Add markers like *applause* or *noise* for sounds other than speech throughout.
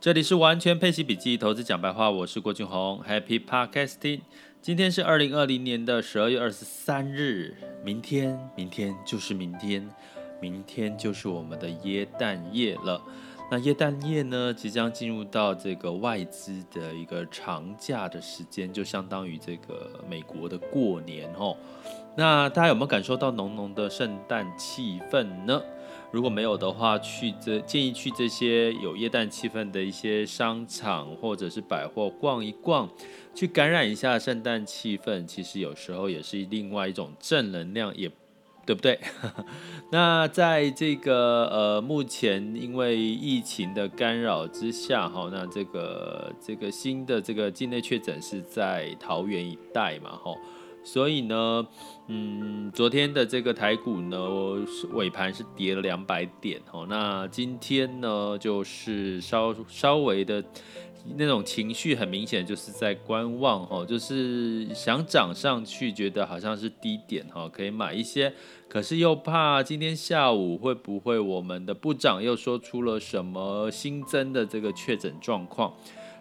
这里是完全配息笔记投资讲白话，我是郭俊宏，Happy Podcasting。今天是二零二零年的十二月二十三日，明天，明天就是明天，明天就是我们的耶诞夜了。那耶诞夜呢，即将进入到这个外资的一个长假的时间，就相当于这个美国的过年哦。那大家有没有感受到浓浓的圣诞气氛呢？如果没有的话，去这建议去这些有耶诞气氛的一些商场或者是百货逛一逛，去感染一下圣诞气氛。其实有时候也是另外一种正能量，也对不对？*laughs* 那在这个呃目前因为疫情的干扰之下，哈，那这个这个新的这个境内确诊是在桃园一带嘛，哈。所以呢，嗯，昨天的这个台股呢，尾盘是跌了两百点哦。那今天呢，就是稍稍微的那种情绪很明显，就是在观望哦，就是想涨上去，觉得好像是低点哈，可以买一些，可是又怕今天下午会不会我们的部长又说出了什么新增的这个确诊状况。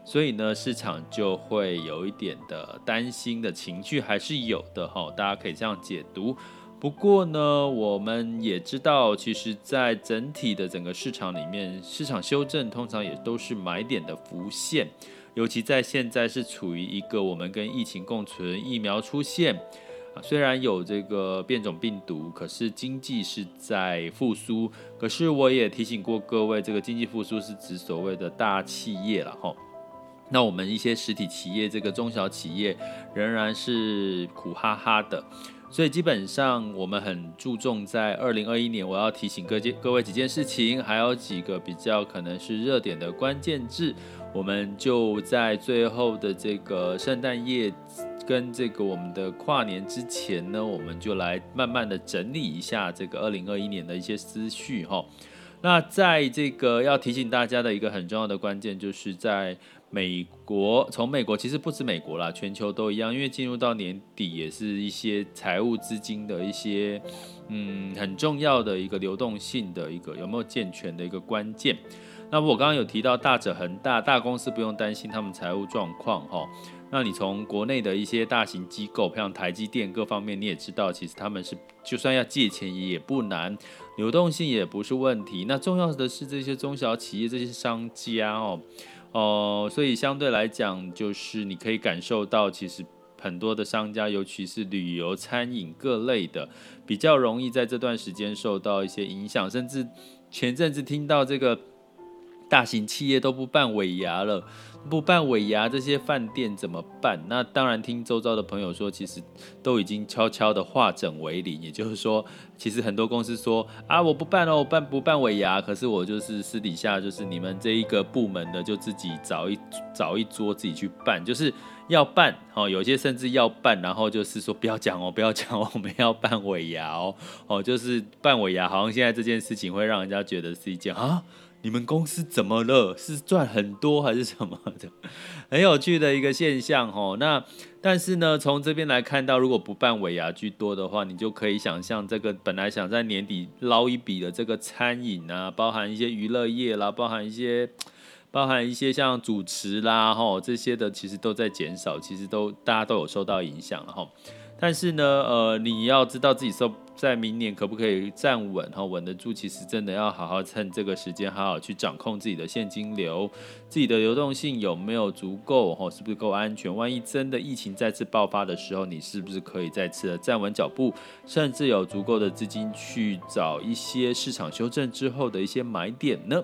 所以呢，市场就会有一点的担心的情绪，还是有的哈。大家可以这样解读。不过呢，我们也知道，其实，在整体的整个市场里面，市场修正通常也都是买点的浮现。尤其在现在是处于一个我们跟疫情共存，疫苗出现，虽然有这个变种病毒，可是经济是在复苏。可是我也提醒过各位，这个经济复苏是指所谓的大企业了哈。那我们一些实体企业，这个中小企业仍然是苦哈哈的，所以基本上我们很注重在二零二一年，我要提醒各界各位几件事情，还有几个比较可能是热点的关键字，我们就在最后的这个圣诞夜跟这个我们的跨年之前呢，我们就来慢慢的整理一下这个二零二一年的一些思绪哈。那在这个要提醒大家的一个很重要的关键，就是在。美国从美国其实不止美国啦，全球都一样，因为进入到年底也是一些财务资金的一些嗯很重要的一个流动性的一个有没有健全的一个关键。那我刚刚有提到大者恒大，大公司不用担心他们财务状况哈。那你从国内的一些大型机构，像台积电各方面，你也知道，其实他们是就算要借钱也不难，流动性也不是问题。那重要的是这些中小企业这些商家哦。哦、所以相对来讲，就是你可以感受到，其实很多的商家，尤其是旅游、餐饮各类的，比较容易在这段时间受到一些影响。甚至前阵子听到这个大型企业都不办尾牙了。不办尾牙，这些饭店怎么办？那当然，听周遭的朋友说，其实都已经悄悄的化整为零。也就是说，其实很多公司说啊，我不办哦，我办不办尾牙？可是我就是私底下，就是你们这一个部门的，就自己找一找一桌自己去办，就是要办哦。有些甚至要办，然后就是说不要讲哦，不要讲哦，我们要办尾牙哦。哦，就是办尾牙，好像现在这件事情会让人家觉得是一件啊。你们公司怎么了？是赚很多还是什么的？很有趣的一个现象哦。*laughs* 那但是呢，从这边来看到，如果不办尾牙居多的话，你就可以想象，这个本来想在年底捞一笔的这个餐饮啊，包含一些娱乐业啦，包含一些 *tsk* 包含一些像主持啦，哈这些的，其实都在减少，其实都大家都有受到影响了哈。但是呢，呃，你要知道自己受在明年可不可以站稳哈，稳得住，其实真的要好好趁这个时间，好好去掌控自己的现金流，自己的流动性有没有足够哈，是不是够安全？万一真的疫情再次爆发的时候，你是不是可以再次的站稳脚步，甚至有足够的资金去找一些市场修正之后的一些买点呢？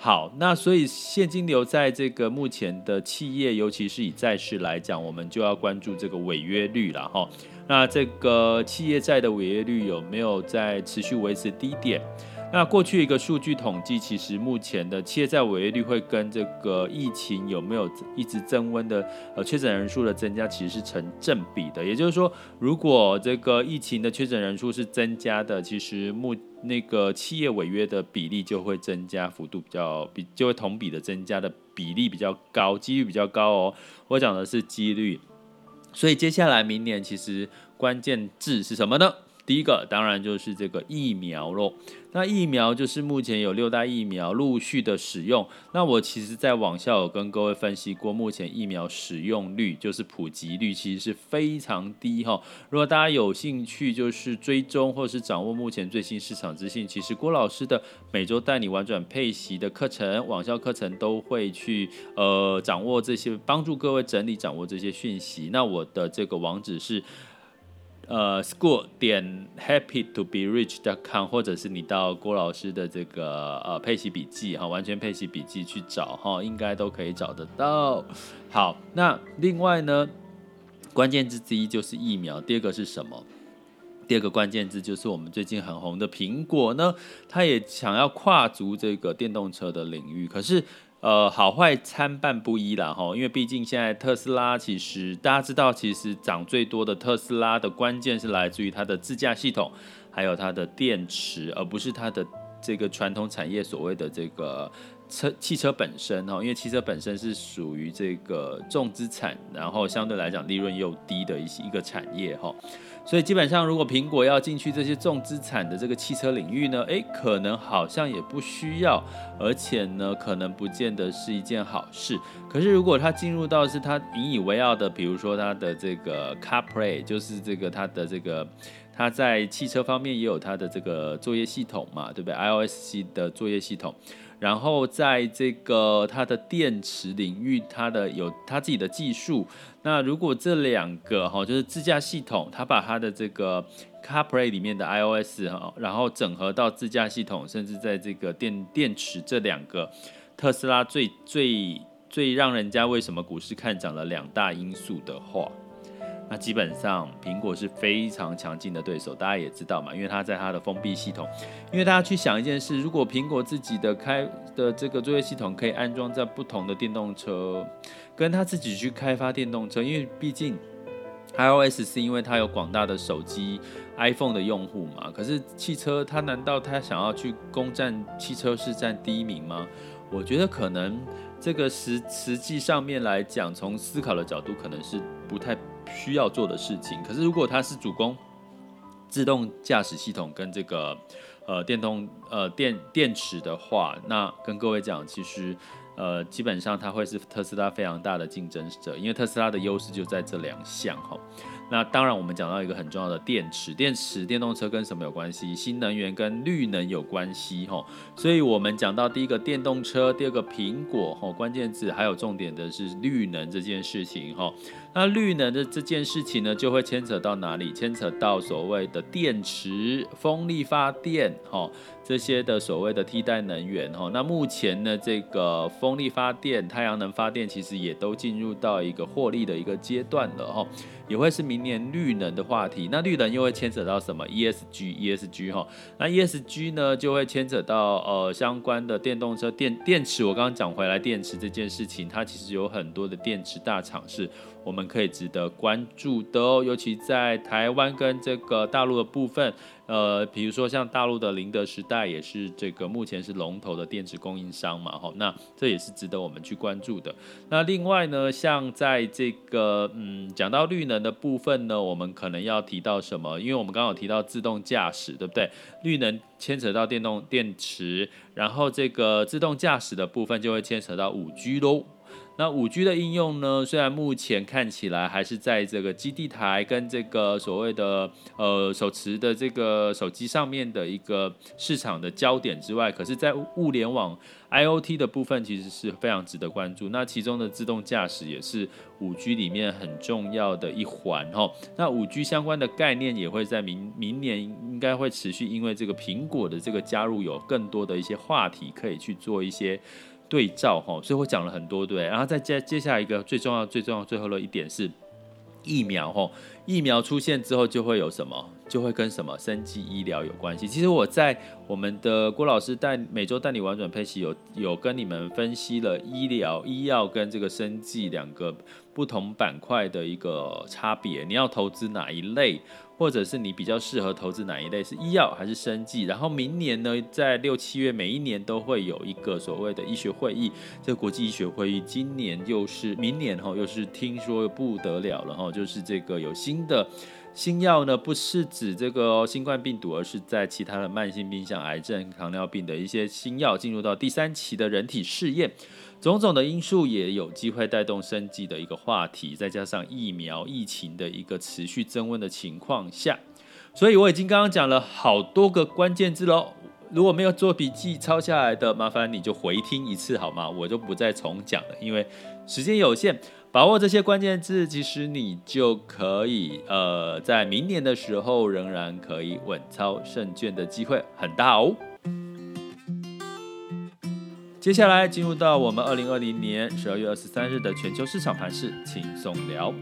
好，那所以现金流在这个目前的企业，尤其是以债市来讲，我们就要关注这个违约率了哈。那这个企业债的违约率有没有在持续维持低点？那过去一个数据统计，其实目前的企业债违约率会跟这个疫情有没有一直增温的呃确诊人数的增加，其实是成正比的。也就是说，如果这个疫情的确诊人数是增加的，其实目那个企业违约的比例就会增加，幅度比较比就会同比的增加的比例比较高，几率比较高哦。我讲的是几率。所以接下来明年其实关键字是什么呢？第一个当然就是这个疫苗喽。那疫苗就是目前有六大疫苗陆续的使用。那我其实在网校有跟各位分析过，目前疫苗使用率就是普及率其实是非常低哈。如果大家有兴趣，就是追踪或是掌握目前最新市场资讯，其实郭老师的每周带你玩转配息的课程、网校课程都会去呃掌握这些，帮助各位整理掌握这些讯息。那我的这个网址是。呃，school 点 happy to be rich dot com，或者是你到郭老师的这个呃配息笔记哈，完全配息笔记去找哈，应该都可以找得到。好，那另外呢，关键字之一就是疫苗，第二个是什么？第二个关键字就是我们最近很红的苹果呢，它也想要跨足这个电动车的领域，可是。呃，好坏参半不一啦哈，因为毕竟现在特斯拉其实大家知道，其实涨最多的特斯拉的关键是来自于它的自驾系统，还有它的电池，而不是它的这个传统产业所谓的这个车汽车本身哈，因为汽车本身是属于这个重资产，然后相对来讲利润又低的一些一个产业哈。所以基本上，如果苹果要进去这些重资产的这个汽车领域呢，诶，可能好像也不需要，而且呢，可能不见得是一件好事。可是如果它进入到是它引以为傲的，比如说它的这个 CarPlay，就是这个它的这个它在汽车方面也有它的这个作业系统嘛，对不对？iOS 系的作业系统。然后在这个它的电池领域，它的有它自己的技术。那如果这两个哈，就是自驾系统，它把它的这个 CarPlay 里面的 iOS 哈，然后整合到自驾系统，甚至在这个电电池这两个特斯拉最最最让人家为什么股市看涨的两大因素的话。那基本上，苹果是非常强劲的对手，大家也知道嘛，因为它在它的封闭系统。因为大家去想一件事，如果苹果自己的开的这个作业系统可以安装在不同的电动车，跟他自己去开发电动车，因为毕竟 iOS 是因为它有广大的手机 iPhone 的用户嘛。可是汽车，它难道它想要去攻占汽车是占第一名吗？我觉得可能这个实实际上面来讲，从思考的角度，可能是不太。需要做的事情，可是如果它是主攻自动驾驶系统跟这个呃电动呃电电池的话，那跟各位讲，其实呃基本上它会是特斯拉非常大的竞争者，因为特斯拉的优势就在这两项哈。那当然，我们讲到一个很重要的电池，电池电动车跟什么有关系？新能源跟绿能有关系哈。所以我们讲到第一个电动车，第二个苹果哈，关键字还有重点的是绿能这件事情哈。那绿能的这件事情呢，就会牵扯到哪里？牵扯到所谓的电池、风力发电哈。这些的所谓的替代能源哈，那目前呢，这个风力发电、太阳能发电其实也都进入到一个获利的一个阶段了哈，也会是明年绿能的话题。那绿能又会牵扯到什么？ESG，ESG 哈，那 ESG 呢就会牵扯到呃相关的电动车电电池。我刚刚讲回来，电池这件事情，它其实有很多的电池大厂是我们可以值得关注的哦，尤其在台湾跟这个大陆的部分。呃，比如说像大陆的宁德时代也是这个目前是龙头的电池供应商嘛，哈，那这也是值得我们去关注的。那另外呢，像在这个嗯讲到绿能的部分呢，我们可能要提到什么？因为我们刚刚有提到自动驾驶，对不对？绿能牵扯到电动电池，然后这个自动驾驶的部分就会牵扯到五 G 喽。那五 G 的应用呢，虽然目前看起来还是在这个基地台跟这个所谓的呃手持的这个手机上面的一个市场的焦点之外，可是，在物联网 IoT 的部分其实是非常值得关注。那其中的自动驾驶也是五 G 里面很重要的一环哈。那五 G 相关的概念也会在明明年应该会持续，因为这个苹果的这个加入，有更多的一些话题可以去做一些。对照哈，所以我讲了很多对，然后再接接下来一个最重要、最重要、最后的一点是疫苗哈，疫苗出现之后就会有什么？就会跟什么生计医疗有关系。其实我在我们的郭老师带每周带你玩转配息有有跟你们分析了医疗医药跟这个生计两个不同板块的一个差别。你要投资哪一类？或者是你比较适合投资哪一类，是医药还是生计？然后明年呢，在六七月每一年都会有一个所谓的医学会议，这国际医学会议，今年又是明年哈，又是听说不得了了哈，就是这个有新的。新药呢，不是指这个新冠病毒，而是在其他的慢性病，像癌症、糖尿病的一些新药进入到第三期的人体试验，种种的因素也有机会带动生计的一个话题，再加上疫苗疫情的一个持续增温的情况下，所以我已经刚刚讲了好多个关键字喽。如果没有做笔记抄下来的，麻烦你就回听一次好吗？我就不再重讲了，因为时间有限。把握这些关键字，其实你就可以，呃，在明年的时候仍然可以稳操胜券的机会很大哦。接下来进入到我们二零二零年十二月二十三日的全球市场盘势轻松聊。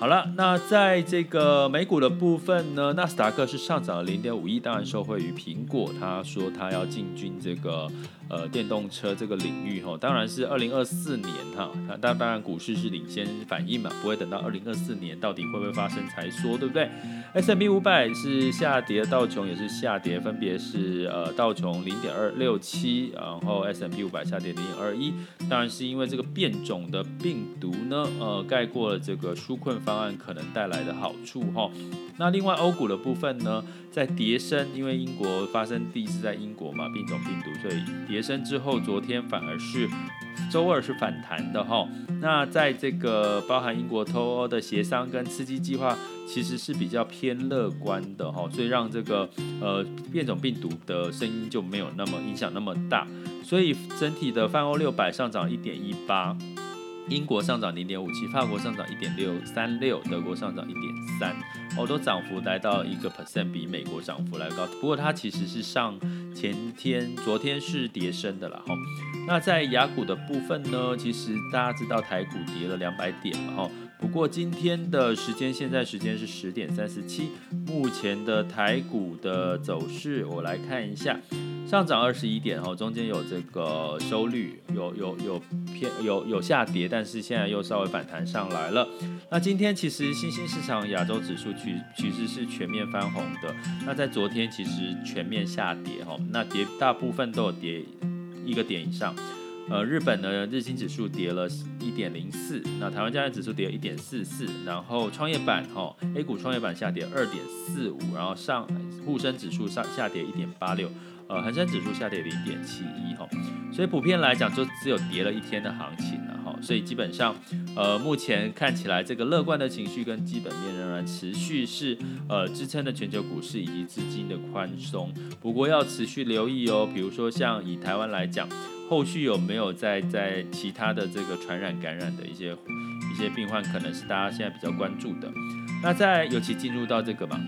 好了，那在这个美股的部分呢，纳斯达克是上涨了零点五亿，当然受惠于苹果，他说他要进军这个。呃，电动车这个领域哈，当然是二零二四年哈，那当当然股市是领先反应嘛，不会等到二零二四年到底会不会发生才说，对不对？S M P 五百是下跌，道琼也是下跌，分别是呃道琼零点二六七，然后 S M P 五百下跌零点二一，当然是因为这个变种的病毒呢，呃盖过了这个纾困方案可能带来的好处哈。那另外欧股的部分呢，在跌升，因为英国发生第一次在英国嘛，变种病毒，所以跌深之后，昨天反而是周二是反弹的哈。那在这个包含英国脱欧的协商跟刺激计划，其实是比较偏乐观的哈，所以让这个呃变种病毒的声音就没有那么影响那么大，所以整体的泛欧六百上涨一点一八。英国上涨零点五七，法国上涨一点六三六，德国上涨一点三，好多涨幅来到一个 percent，比美国涨幅来高。不过它其实是上前天、昨天是跌升的了哈。那在雅股的部分呢，其实大家知道台股跌了两百点嘛哈。不过今天的时间，现在时间是十点三十七，目前的台股的走势，我来看一下。上涨二十一点哦，中间有这个收率有有有偏有有下跌，但是现在又稍微反弹上来了。那今天其实新兴市场亚洲指数趋趋势是全面翻红的。那在昨天其实全面下跌哈，那跌大部分都有跌一个点以上。呃，日本呢日经指数跌了一点零四，那台湾加权指数跌了一点四四，然后创业板哈 A 股创业板下跌二点四五，然后上沪深指数上下跌一点八六。呃，恒生指数下跌零点七一哈，所以普遍来讲就只有跌了一天的行情了哈，所以基本上，呃，目前看起来这个乐观的情绪跟基本面仍然持续是呃支撑的全球股市以及资金的宽松，不过要持续留意哦，比如说像以台湾来讲，后续有没有在在其他的这个传染感染的一些一些病患，可能是大家现在比较关注的。那在尤其进入到这个嘛，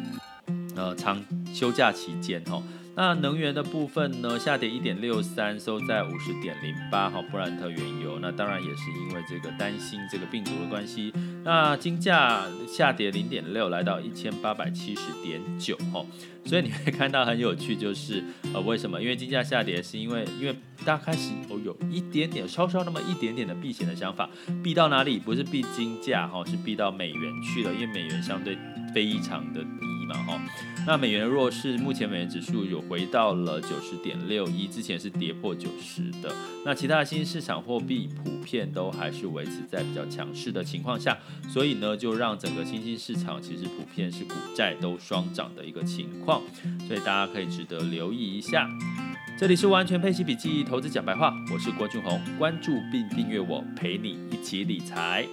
呃，长休假期间哈。那能源的部分呢，下跌一点六三，收在五十点零八，好，布兰特原油，那当然也是因为这个担心这个病毒的关系。那金价下跌零点六，来到一千八百七十点九，哈，所以你会看到很有趣，就是呃，为什么？因为金价下跌，是因为因为大家开始哦有一点点稍稍那么一点点的避险的想法，避到哪里？不是避金价，哈，是避到美元去了，因为美元相对非常的低嘛，哈。那美元弱势，目前美元指数有回到了九十点六一，之前是跌破九十的。那其他的新市场货币普遍都还是维持在比较强势的情况下，所以呢，就让整个新兴市场其实普遍是股债都双涨的一个情况，所以大家可以值得留意一下。这里是完全配息笔记投资讲白话，我是郭俊宏，关注并订阅我，陪你一起理财。